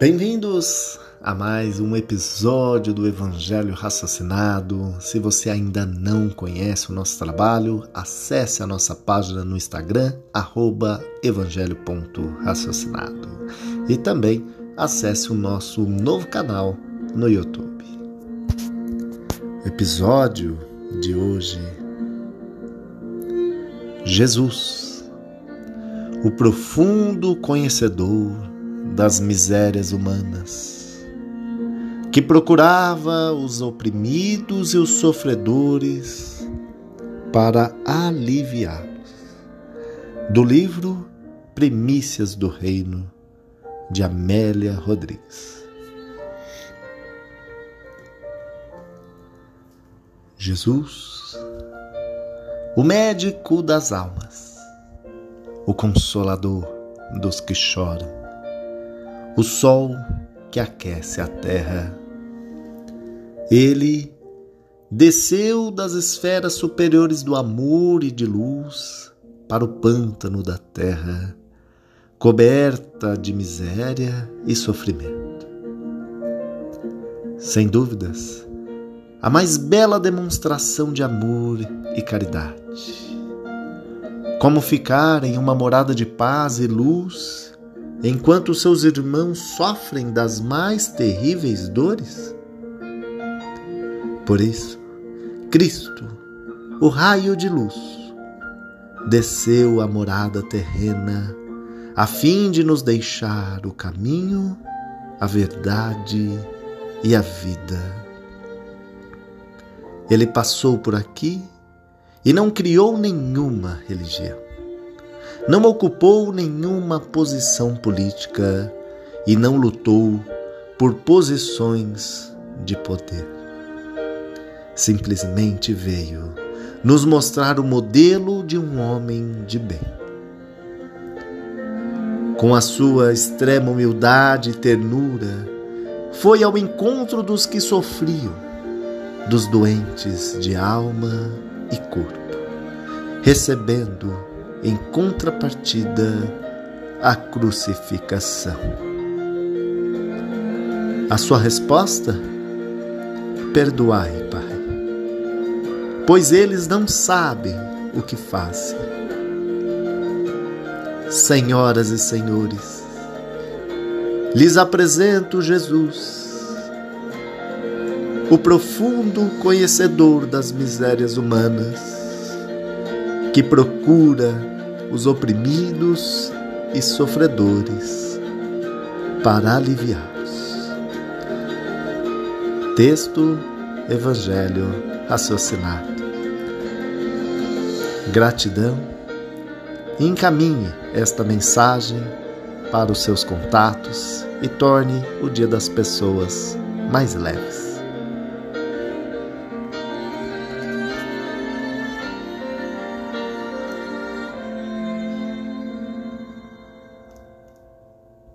Bem-vindos a mais um episódio do Evangelho Raciocinado. Se você ainda não conhece o nosso trabalho, acesse a nossa página no Instagram, evangelho.raciocinado. E também acesse o nosso novo canal no YouTube. O episódio de hoje Jesus, o profundo conhecedor das misérias humanas, que procurava os oprimidos e os sofredores para aliviá-los. Do livro Primícias do Reino, de Amélia Rodrigues. Jesus, o médico das almas, o consolador dos que choram, o sol que aquece a terra. Ele desceu das esferas superiores do amor e de luz para o pântano da terra, coberta de miséria e sofrimento. Sem dúvidas, a mais bela demonstração de amor e caridade. Como ficar em uma morada de paz e luz enquanto seus irmãos sofrem das mais terríveis dores? Por isso, Cristo, o raio de luz, desceu à morada terrena a fim de nos deixar o caminho, a verdade e a vida. Ele passou por aqui e não criou nenhuma religião não ocupou nenhuma posição política e não lutou por posições de poder. Simplesmente veio nos mostrar o modelo de um homem de bem. Com a sua extrema humildade e ternura, foi ao encontro dos que sofriam, dos doentes de alma e corpo, recebendo em contrapartida a crucificação. A sua resposta? Perdoai, Pai, pois eles não sabem o que fazem. Senhoras e senhores, lhes apresento Jesus, o profundo conhecedor das misérias humanas, que procura os oprimidos e sofredores, para aliviá-los. Texto Evangelho raciocinado. Gratidão. Encaminhe esta mensagem para os seus contatos e torne o Dia das Pessoas mais leves.